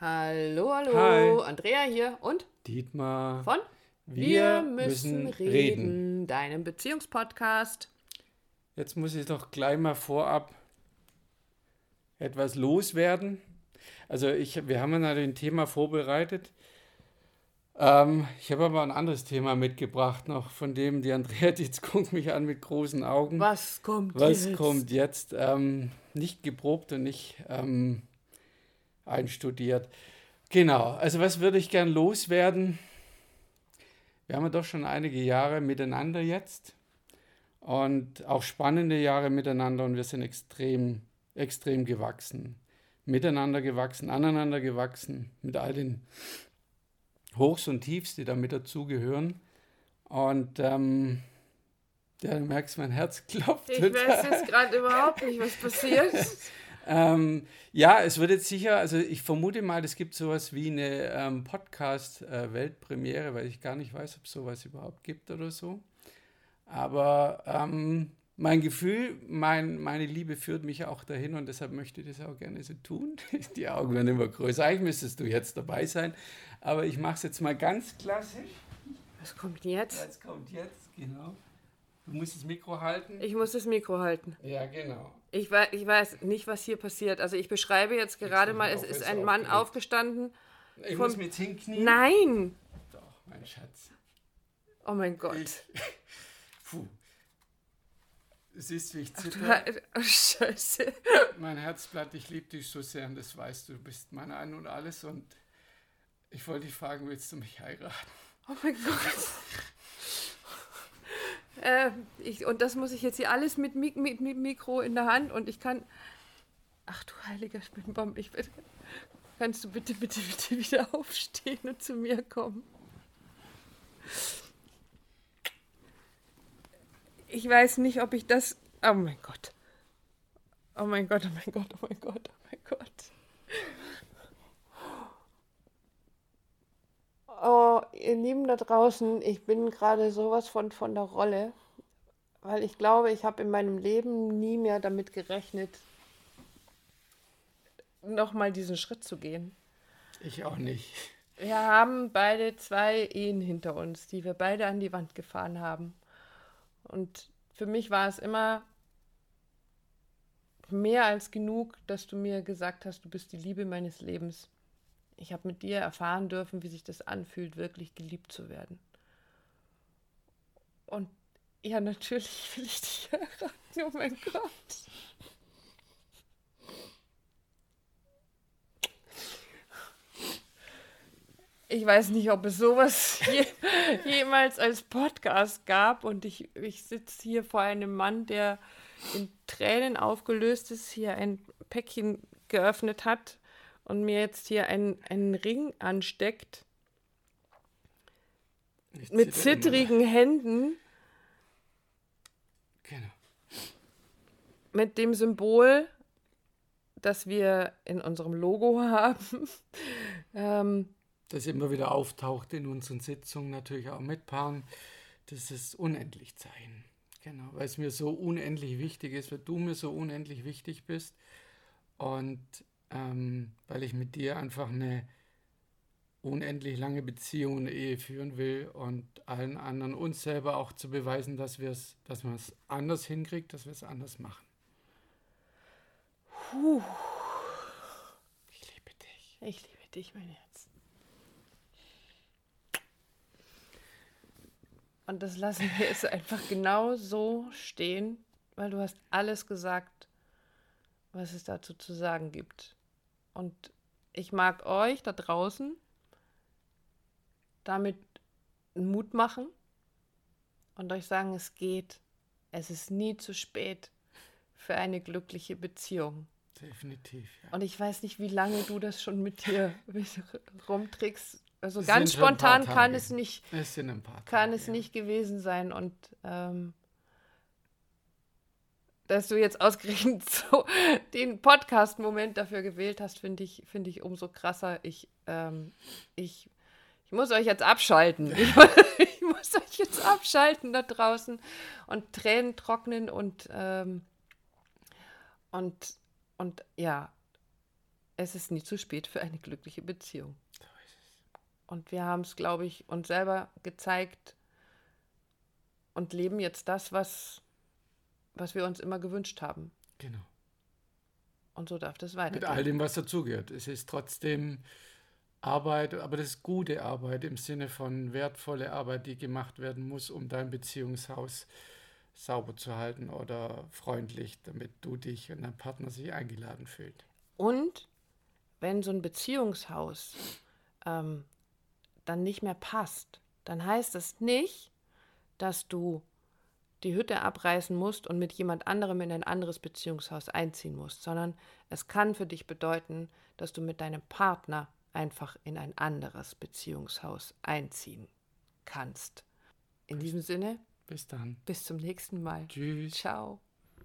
Hallo, hallo. Hi. Andrea hier und Dietmar. von Wir müssen reden. deinem Beziehungspodcast. Jetzt muss ich doch gleich mal vorab etwas loswerden. Also ich, wir haben ja ein Thema vorbereitet. Ähm, ich habe aber ein anderes Thema mitgebracht noch, von dem die Andrea, die jetzt guckt mich an mit großen Augen. Was kommt Was jetzt? kommt jetzt? Ähm, nicht geprobt und nicht ähm, einstudiert. Genau, also was würde ich gern loswerden? Wir haben ja doch schon einige Jahre miteinander jetzt und auch spannende Jahre miteinander und wir sind extrem, extrem gewachsen. Miteinander gewachsen, aneinander gewachsen, mit all den Hochs und Tiefs, die damit dazugehören. Und ähm, ja, du merkst, mein Herz klopft. Ich weiß jetzt gerade überhaupt nicht, was passiert. Ähm, ja, es wird jetzt sicher, also ich vermute mal, es gibt sowas wie eine ähm, Podcast-Weltpremiere, weil ich gar nicht weiß, ob es sowas überhaupt gibt oder so. Aber ähm, mein Gefühl, mein, meine Liebe führt mich auch dahin und deshalb möchte ich das auch gerne so tun. Die Augen werden immer größer. Eigentlich müsstest du jetzt dabei sein, aber ich mache es jetzt mal ganz klassisch. Was kommt jetzt? Das kommt jetzt, genau. Du musst das Mikro halten. Ich muss das Mikro halten. ja, genau. Ich weiß, ich weiß nicht, was hier passiert. Also ich beschreibe jetzt gerade mal, es ist ein Mann aufgeregt. aufgestanden. Ich Vom- muss jetzt hinknien. Nein! Doch, mein Schatz. Oh mein Gott. Ich, puh. Du siehst, wie ich zitter. oh, Scheiße. Mein Herzblatt, ich liebe dich so sehr und das weißt du. Du bist mein Ein und Alles und ich wollte dich fragen, willst du mich heiraten? Oh mein Gott. Ich, und das muss ich jetzt hier alles mit, Mik mit, mit Mikro in der Hand und ich kann. Ach du heiliger Spinnbaum, ich bin. Kannst du bitte, bitte, bitte wieder aufstehen und zu mir kommen? Ich weiß nicht, ob ich das. Oh mein Gott. Oh mein Gott, oh mein Gott, oh mein Gott, oh mein Gott. Oh, ihr Lieben da draußen, ich bin gerade sowas von, von der Rolle, weil ich glaube, ich habe in meinem Leben nie mehr damit gerechnet, nochmal diesen Schritt zu gehen. Ich auch nicht. Wir haben beide zwei Ehen hinter uns, die wir beide an die Wand gefahren haben. Und für mich war es immer mehr als genug, dass du mir gesagt hast, du bist die Liebe meines Lebens. Ich habe mit dir erfahren dürfen, wie sich das anfühlt, wirklich geliebt zu werden. Und ja, natürlich will ich dich heiraten. Oh mein Gott. Ich weiß nicht, ob es sowas je, jemals als Podcast gab. Und ich, ich sitze hier vor einem Mann, der in Tränen aufgelöst ist, hier ein Päckchen geöffnet hat und mir jetzt hier einen, einen Ring ansteckt Ich mit zittrigen Händen, mit dem Symbol, das wir in unserem Logo haben. ähm, Das immer wieder auftaucht in unseren Sitzungen, natürlich auch mit Paaren. Das ist unendlich Zeichen. Genau, weil es mir so unendlich wichtig ist, weil du mir so unendlich wichtig bist und ähm, weil ich mit dir einfach eine unendlich lange Beziehung und Ehe führen will und allen anderen uns selber auch zu beweisen, dass wir es, dass man es anders hinkriegt, dass wir es anders machen. Puh, Ich liebe dich. ich liebe dich, mein Herz. Und das lassen wir jetzt einfach genau so stehen, weil du hast alles gesagt, was es dazu zu sagen gibt. Und ich mag euch da draußen damit Mut machen und euch sagen, es geht. Es ist nie zu spät für eine glückliche Beziehung. Definitiv. Ja. Und ich weiß nicht, wie lange du das schon mit dir rumträgst. Also Es ganz spontan kann Tage. es nicht, Es paar kann Tage, es ja. nicht gewesen sein. Und ähm, dass du jetzt ausgerechnet so den Podcast-Moment dafür gewählt hast, finde ich, finde ich umso krasser. Ich, ähm, ich, ich muss euch jetzt abschalten. Ich, ich muss euch jetzt abschalten da draußen und Tränen trocknen und, ähm, und, und ja, es ist nie zu spät für eine glückliche Beziehung. Und wir haben es, glaube ich, uns selber gezeigt und leben jetzt das, was, was wir uns immer gewünscht haben. Genau. Und so darf das weitergehen. Mit all dem, was dazugehört. Es ist trotzdem Arbeit, aber das ist gute Arbeit im Sinne von wertvolle Arbeit, die gemacht werden muss, um dein Beziehungshaus sauber zu halten oder freundlich, damit du dich und dein Partner sich eingeladen fühlt. Und wenn so ein Beziehungshaus ähm, dann nicht mehr passt, dann heißt es nicht, dass du die Hütte abreißen musst und mit jemand anderem in ein anderes Beziehungshaus einziehen musst, sondern es kann für dich bedeuten, dass du mit deinem Partner einfach in ein anderes Beziehungshaus einziehen kannst. In diesem Sinne, bis dann. Bis zum nächsten Mal. Tschüss. Ciao.